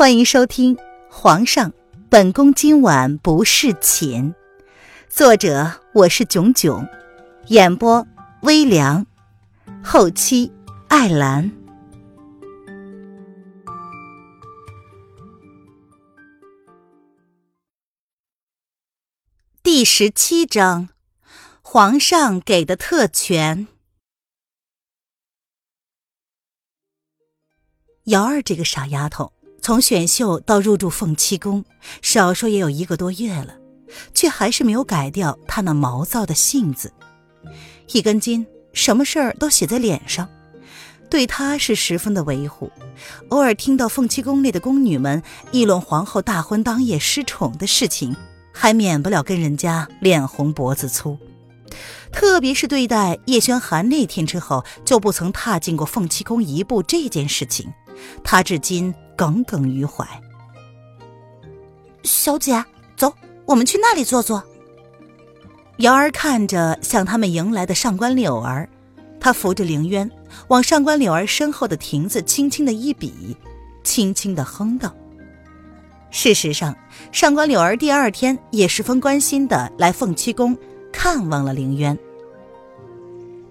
欢迎收听《皇上，本宫今晚不侍寝》，作者我是囧囧，演播微凉，后期艾兰。第十七章，皇上给的特权。瑶儿这个傻丫头。从选秀到入住凤七宫，少说也有一个多月了，却还是没有改掉她那毛躁的性子。一根筋，什么事儿都写在脸上，对她是十分的维护。偶尔听到凤七宫内的宫女们议论皇后大婚当夜失宠的事情，还免不了跟人家脸红脖子粗。特别是对待叶轩寒那天之后就不曾踏进过凤七宫一步这件事情，她至今。耿耿于怀。小姐，走，我们去那里坐坐。瑶儿看着向他们迎来的上官柳儿，她扶着凌渊，往上官柳儿身后的亭子轻轻的一比，轻轻的哼道：“事实上，上官柳儿第二天也十分关心的来凤栖宫看望了凌渊。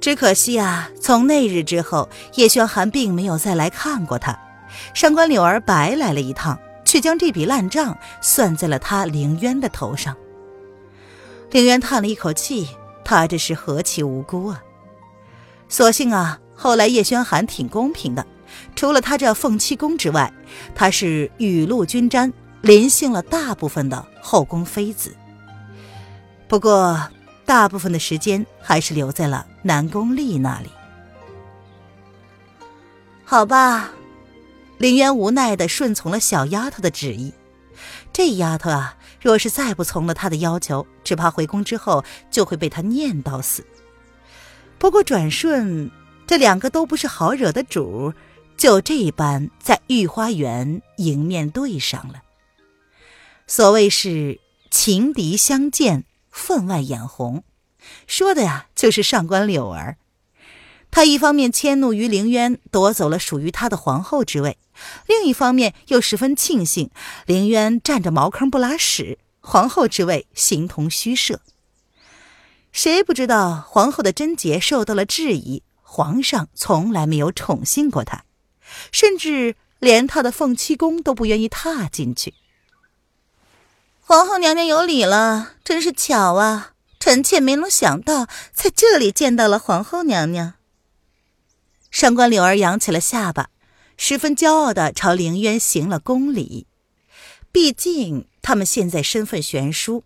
只可惜啊，从那日之后，叶轩寒并没有再来看过他。”上官柳儿白来了一趟，却将这笔烂账算在了他凌渊的头上。凌渊叹了一口气，他这是何其无辜啊！所幸啊，后来叶轩寒挺公平的，除了他这凤栖宫之外，他是雨露均沾，临幸了大部分的后宫妃子。不过，大部分的时间还是留在了南宫丽那里。好吧。凌渊无奈的顺从了小丫头的旨意。这丫头啊，若是再不从了他的要求，只怕回宫之后就会被他念叨死。不过转瞬，这两个都不是好惹的主，就这般在御花园迎面对上了。所谓是情敌相见，分外眼红，说的呀，就是上官柳儿。他一方面迁怒于凌渊夺走了属于他的皇后之位。另一方面，又十分庆幸凌渊占着茅坑不拉屎，皇后之位形同虚设。谁不知道皇后的贞洁受到了质疑？皇上从来没有宠幸过她，甚至连她的凤栖宫都不愿意踏进去。皇后娘娘有礼了，真是巧啊！臣妾没能想到在这里见到了皇后娘娘。上官柳儿扬起了下巴。十分骄傲地朝凌渊行了宫礼，毕竟他们现在身份悬殊。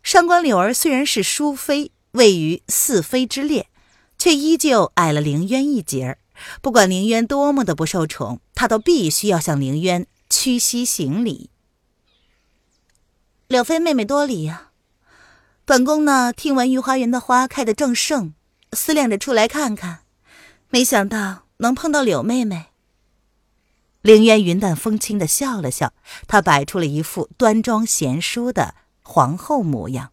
上官柳儿虽然是淑妃，位于四妃之列，却依旧矮了凌渊一截儿。不管凌渊多么的不受宠，她都必须要向凌渊屈膝行礼。柳妃妹妹多礼呀！本宫呢，听闻御花园的花开得正盛，思量着出来看看，没想到能碰到柳妹妹。凌渊云淡风轻的笑了笑，他摆出了一副端庄贤淑的皇后模样。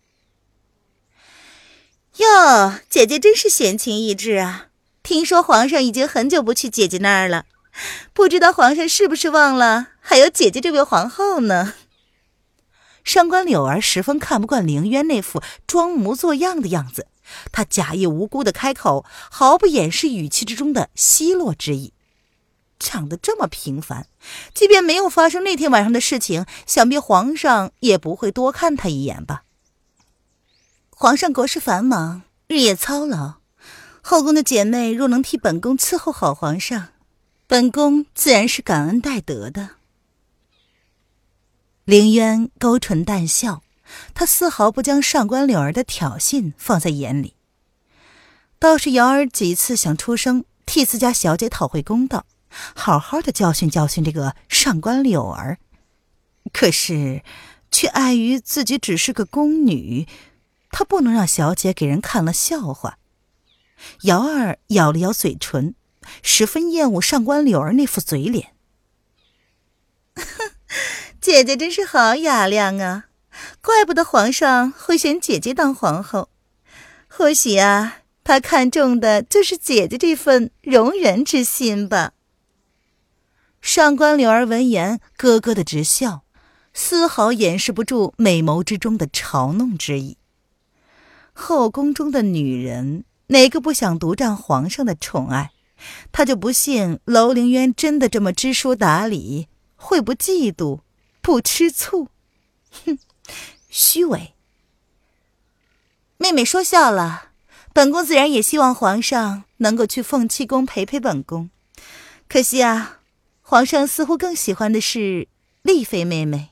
哟，姐姐真是闲情逸致啊！听说皇上已经很久不去姐姐那儿了，不知道皇上是不是忘了还有姐姐这位皇后呢？上官柳儿十分看不惯凌渊那副装模作样的样子，她假意无辜的开口，毫不掩饰语气之中的奚落之意。长得这么平凡，即便没有发生那天晚上的事情，想必皇上也不会多看他一眼吧。皇上国事繁忙，日夜操劳，后宫的姐妹若能替本宫伺候好皇上，本宫自然是感恩戴德的。凌渊勾唇淡笑，他丝毫不将上官柳儿的挑衅放在眼里，倒是瑶儿几次想出声替自家小姐讨回公道。好好的教训教训这个上官柳儿，可是，却碍于自己只是个宫女，她不能让小姐给人看了笑话。瑶儿咬了咬嘴唇，十分厌恶上官柳儿那副嘴脸。姐姐真是好雅量啊，怪不得皇上会选姐姐当皇后。或许啊，他看中的就是姐姐这份容人之心吧。上官柳儿闻言咯咯的直笑，丝毫掩饰不住美眸之中的嘲弄之意。后宫中的女人，哪个不想独占皇上的宠爱？他就不信楼凌渊真的这么知书达理，会不嫉妒，不吃醋？哼，虚伪！妹妹说笑了，本宫自然也希望皇上能够去凤栖宫陪陪本宫。可惜啊，皇上似乎更喜欢的是丽妃妹妹。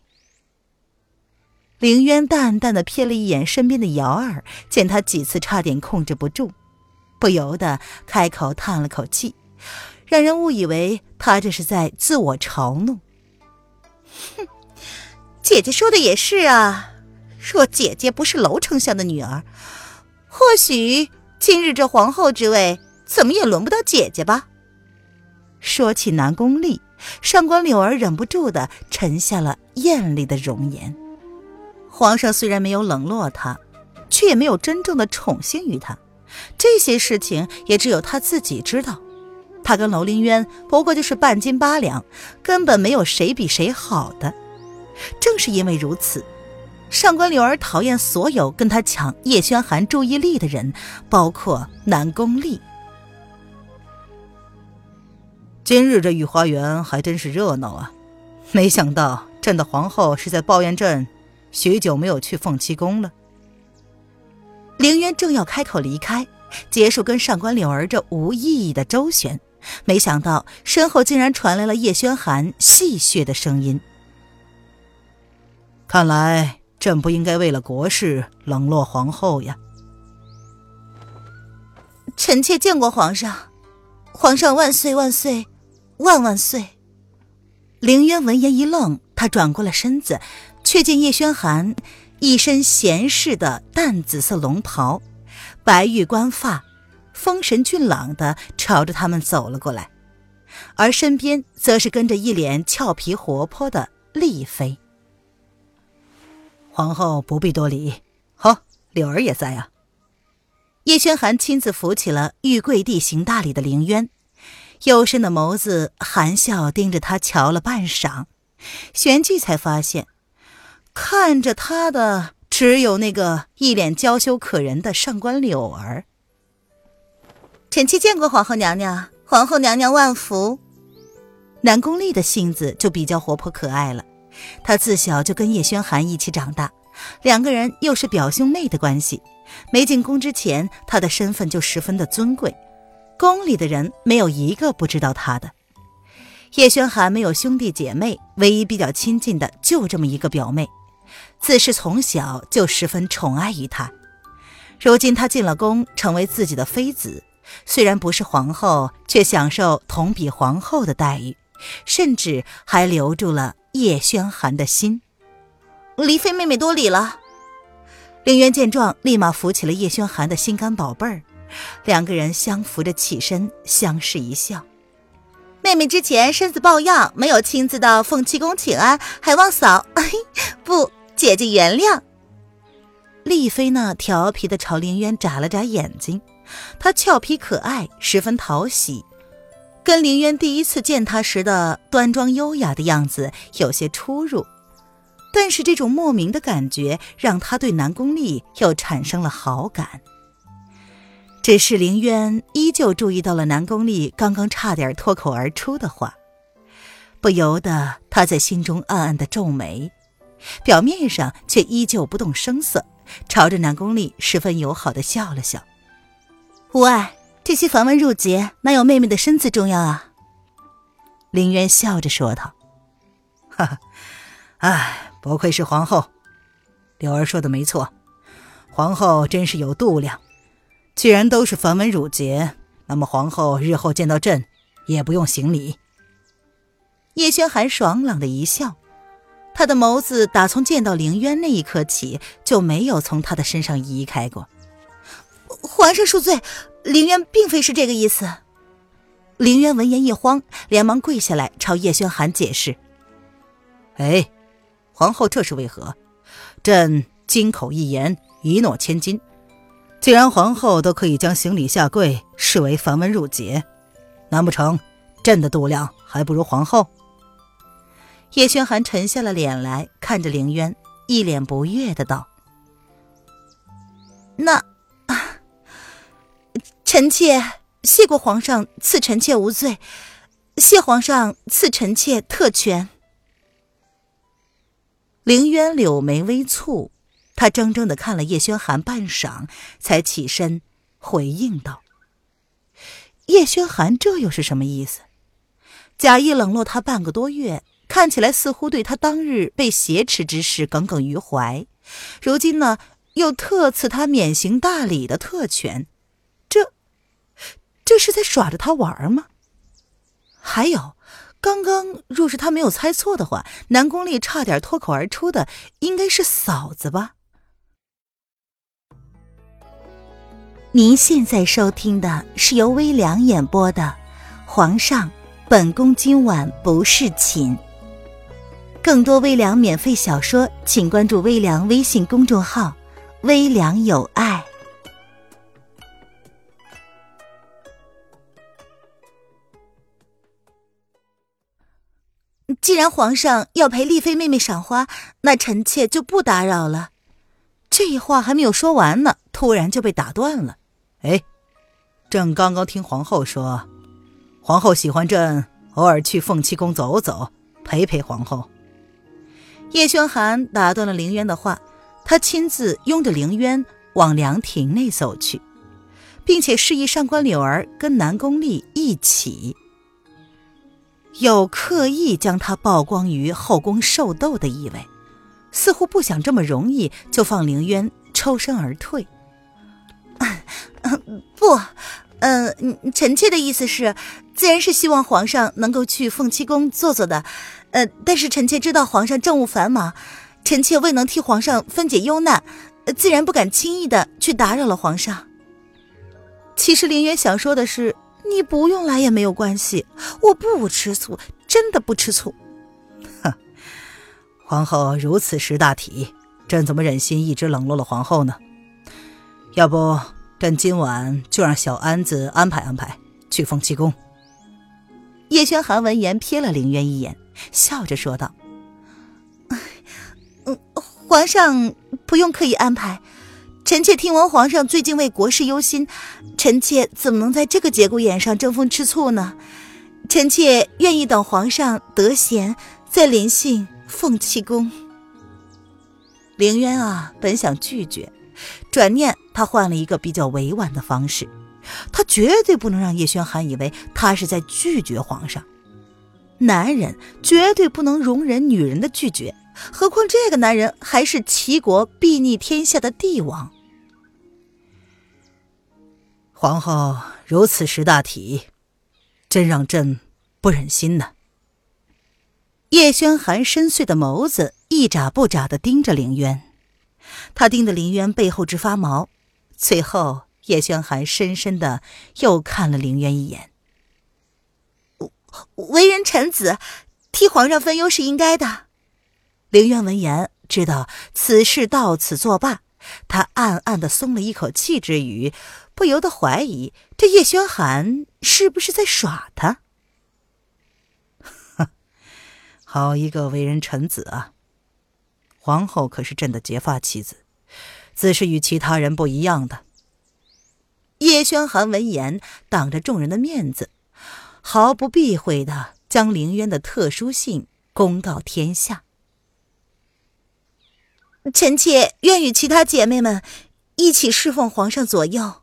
凌渊淡淡的瞥了一眼身边的瑶儿，见他几次差点控制不住。不由得开口叹了口气，让人误以为他这是在自我嘲弄。哼，姐姐说的也是啊。若姐姐不是楼丞相的女儿，或许今日这皇后之位怎么也轮不到姐姐吧。说起南宫丽，上官柳儿忍不住的沉下了艳丽的容颜。皇上虽然没有冷落她，却也没有真正的宠幸于她。这些事情也只有她自己知道，她跟楼凌渊不过就是半斤八两，根本没有谁比谁好的。正是因为如此，上官柳儿讨厌所有跟他抢叶轩寒注意力的人，包括南宫丽。今日这御花园还真是热闹啊！没想到朕的皇后是在抱怨朕许久没有去凤栖宫了。凌渊正要开口离开，结束跟上官柳儿这无意义的周旋，没想到身后竟然传来了叶轩寒戏谑的声音。看来朕不应该为了国事冷落皇后呀。臣妾见过皇上，皇上万岁万岁万万岁！凌渊闻言一愣，他转过了身子，却见叶轩寒。一身闲适的淡紫色龙袍，白玉冠发，风神俊朗的朝着他们走了过来，而身边则是跟着一脸俏皮活泼的丽妃。皇后不必多礼，好，柳儿也在啊。叶轩寒亲自扶起了欲跪地行大礼的凌渊，幽深的眸子含笑盯着他瞧了半晌，旋即才发现。看着他的只有那个一脸娇羞可人的上官柳儿。臣妾见过皇后娘娘，皇后娘娘万福。南宫丽的性子就比较活泼可爱了，她自小就跟叶轩寒一起长大，两个人又是表兄妹的关系。没进宫之前，她的身份就十分的尊贵，宫里的人没有一个不知道她的。叶轩寒没有兄弟姐妹，唯一比较亲近的就这么一个表妹。自是从小就十分宠爱于他，如今他进了宫，成为自己的妃子，虽然不是皇后，却享受同比皇后的待遇，甚至还留住了叶轩寒的心。离妃妹妹多礼了。凌渊见状，立马扶起了叶轩寒的心肝宝贝儿，两个人相扶着起身，相视一笑。妹妹之前身子抱恙，没有亲自到凤栖宫请安，还望嫂 不。姐姐原谅。丽妃呢，调皮的朝凌渊眨了眨眼睛，她俏皮可爱，十分讨喜，跟凌渊第一次见他时的端庄优雅的样子有些出入。但是这种莫名的感觉，让他对南宫丽又产生了好感。只是凌渊依旧注意到了南宫丽刚刚差点脱口而出的话，不由得他在心中暗暗的皱眉。表面上却依旧不动声色，朝着南宫丽十分友好的笑了笑。无碍，这些繁文缛节哪有妹妹的身子重要啊？林渊笑着说道。哈哈，哎，不愧是皇后，柳儿说的没错，皇后真是有度量。既然都是繁文缛节，那么皇后日后见到朕，也不用行礼。叶轩寒爽朗的一笑。他的眸子打从见到凌渊那一刻起，就没有从他的身上移开过。皇上恕罪，凌渊并非是这个意思。凌渊闻言一慌，连忙跪下来朝叶轩寒解释：“哎，皇后这是为何？朕金口一言，一诺千金。既然皇后都可以将行礼下跪视为繁文缛节，难不成朕的度量还不如皇后？”叶轩寒沉下了脸来看着凌渊，一脸不悦的道：“那，臣妾谢过皇上赐臣妾无罪，谢皇上赐臣妾特权。”凌渊柳眉微蹙，他怔怔的看了叶轩寒半晌，才起身回应道：“叶轩寒这又是什么意思？假意冷落他半个多月。”看起来似乎对他当日被挟持之事耿耿于怀，如今呢又特赐他免刑大礼的特权，这是在耍着他玩吗？还有，刚刚若是他没有猜错的话，南宫丽差点脱口而出的应该是嫂子吧？您现在收听的是由微凉演播的《皇上，本宫今晚不是寝》。更多微凉免费小说，请关注微凉微信公众号“微凉有爱”。既然皇上要陪丽妃妹妹赏花，那臣妾就不打扰了。这话还没有说完呢，突然就被打断了。哎，朕刚刚听皇后说，皇后喜欢朕偶尔去凤栖宫走走，陪陪皇后。叶宣寒打断了凌渊的话，他亲自拥着凌渊往凉亭内走去，并且示意上官柳儿跟南宫丽一起，有刻意将他曝光于后宫受斗的意味，似乎不想这么容易就放凌渊抽身而退。不，呃，臣妾的意思是，自然是希望皇上能够去凤栖宫坐坐的。呃，但是臣妾知道皇上政务繁忙，臣妾未能替皇上分解忧难，自然不敢轻易的去打扰了皇上。其实林渊想说的是，你不用来也没有关系，我不吃醋，真的不吃醋。哼，皇后如此识大体，朕怎么忍心一直冷落了皇后呢？要不，朕今晚就让小安子安排安排去凤栖宫。叶轩寒闻言瞥了凌渊一眼。笑着说道：“嗯，皇上不用刻意安排。臣妾听闻皇上最近为国事忧心，臣妾怎么能在这个节骨眼上争风吃醋呢？臣妾愿意等皇上得闲再临幸凤栖宫。”凌渊啊，本想拒绝，转念他换了一个比较委婉的方式，他绝对不能让叶轩寒以为他是在拒绝皇上。男人绝对不能容忍女人的拒绝，何况这个男人还是齐国睥睨天下的帝王。皇后如此识大体，真让朕不忍心呢。叶轩寒深邃的眸子一眨不眨的盯着凌渊，他盯得凌渊背后直发毛。最后，叶轩寒深深的又看了凌渊一眼。为人臣子，替皇上分忧是应该的。凌渊闻言，知道此事到此作罢，他暗暗的松了一口气，之余不由得怀疑这叶轩寒是不是在耍他。好一个为人臣子啊！皇后可是朕的结发妻子，自是与其他人不一样的。叶轩寒闻言，挡着众人的面子。毫不避讳的将凌渊的特殊性公告天下。臣妾愿与其他姐妹们一起侍奉皇上左右。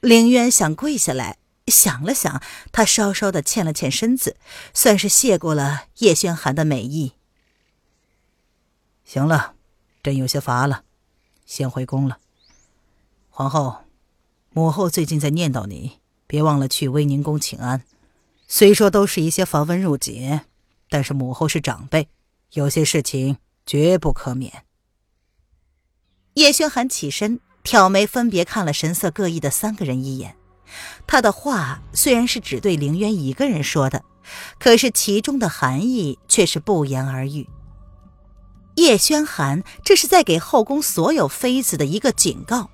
凌渊想跪下来，想了想，他稍稍的欠了欠身子，算是谢过了叶轩寒的美意。行了，朕有些乏了，先回宫了。皇后，母后最近在念叨你。别忘了去威宁宫请安。虽说都是一些繁文缛节，但是母后是长辈，有些事情绝不可免。叶轩寒起身，挑眉，分别看了神色各异的三个人一眼。他的话虽然是只对凌渊一个人说的，可是其中的含义却是不言而喻。叶轩寒这是在给后宫所有妃子的一个警告。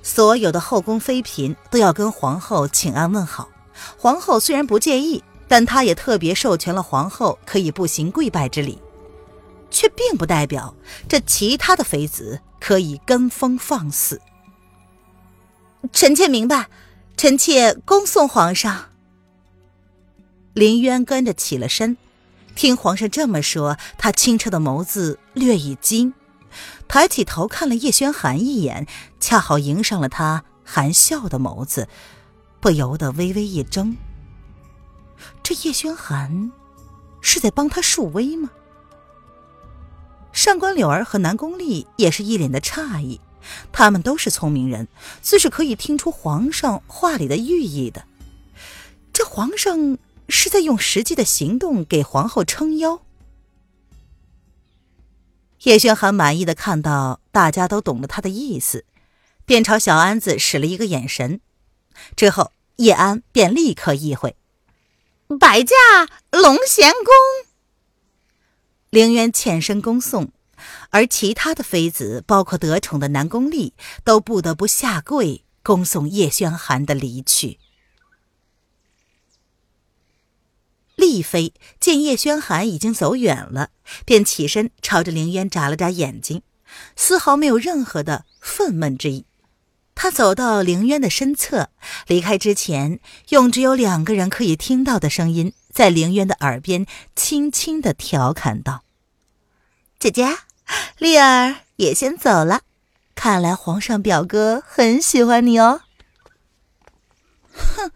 所有的后宫妃嫔都要跟皇后请安问好。皇后虽然不介意，但她也特别授权了皇后可以不行跪拜之礼，却并不代表这其他的妃子可以跟风放肆。臣妾明白，臣妾恭送皇上。林渊跟着起了身，听皇上这么说，他清澈的眸子略一惊，抬起头看了叶轩寒一眼，恰好迎上了他含笑的眸子，不由得微微一怔。这叶轩寒是在帮他树威吗？上官柳儿和南宫丽也是一脸的诧异。他们都是聪明人，自是可以听出皇上话里的寓意的。这皇上是在用实际的行动给皇后撑腰。叶轩寒满意的看到大家都懂了他的意思，便朝小安子使了一个眼神，之后叶安便立刻意会：“摆驾龙贤宫。”凌渊欠身恭送。而其他的妃子，包括得宠的南宫丽，都不得不下跪恭送叶轩寒的离去。丽妃见叶轩寒已经走远了，便起身朝着凌渊眨了眨眼睛，丝毫没有任何的愤懑之意。他走到凌渊的身侧，离开之前，用只有两个人可以听到的声音，在凌渊的耳边轻轻的调侃道：“姐姐。”丽儿也先走了，看来皇上表哥很喜欢你哦。哼，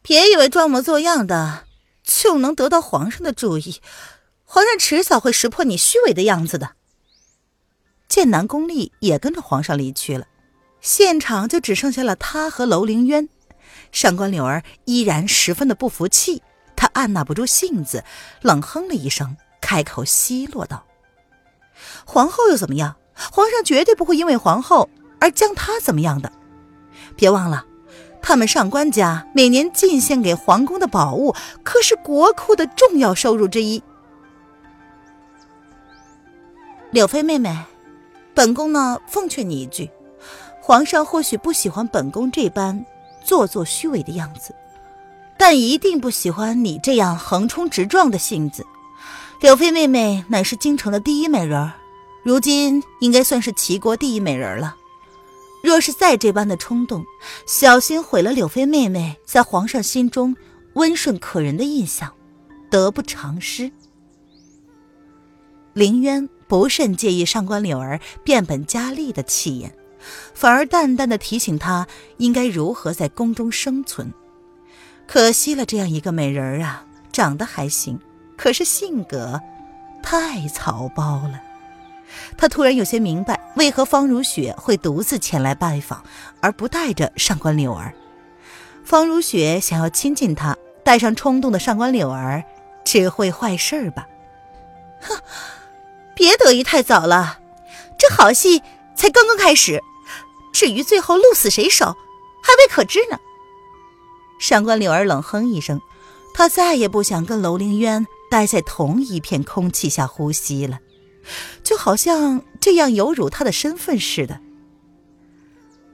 别以为装模作样的就能得到皇上的注意，皇上迟早会识破你虚伪的样子的。见南宫丽也跟着皇上离去了，现场就只剩下了他和楼凌渊。上官柳儿依然十分的不服气，他按捺不住性子，冷哼了一声，开口奚落道。皇后又怎么样？皇上绝对不会因为皇后而将她怎么样的。别忘了，他们上官家每年进献给皇宫的宝物，可是国库的重要收入之一。柳妃妹妹，本宫呢，奉劝你一句：皇上或许不喜欢本宫这般做作虚伪的样子，但一定不喜欢你这样横冲直撞的性子。柳妃妹妹乃是京城的第一美人，如今应该算是齐国第一美人了。若是再这般的冲动，小心毁了柳妃妹妹在皇上心中温顺可人的印象，得不偿失。凌渊不甚介意上官柳儿变本加厉的气焰，反而淡淡的提醒她应该如何在宫中生存。可惜了这样一个美人儿啊，长得还行。可是性格太草包了，他突然有些明白为何方如雪会独自前来拜访，而不带着上官柳儿。方如雪想要亲近他，带上冲动的上官柳儿，只会坏事吧？哼，别得意太早了，这好戏才刚刚开始，至于最后鹿死谁手，还未可知呢。上官柳儿冷哼一声，她再也不想跟楼凌渊。待在同一片空气下呼吸了，就好像这样有辱他的身份似的。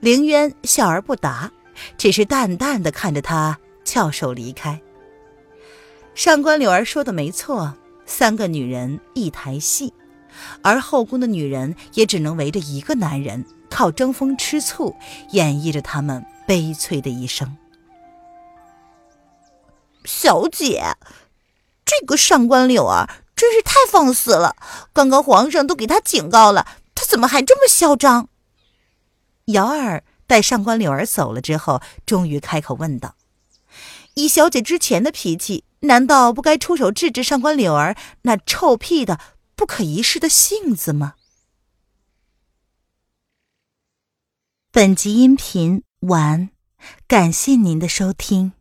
凌渊笑而不答，只是淡淡的看着他翘首离开。上官柳儿说的没错，三个女人一台戏，而后宫的女人也只能围着一个男人，靠争风吃醋演绎着他们悲催的一生。小姐。这个上官柳儿真是太放肆了！刚刚皇上都给他警告了，他怎么还这么嚣张？瑶儿待上官柳儿走了之后，终于开口问道：“以小姐之前的脾气，难道不该出手制止上官柳儿那臭屁的、不可一世的性子吗？”本集音频完，感谢您的收听。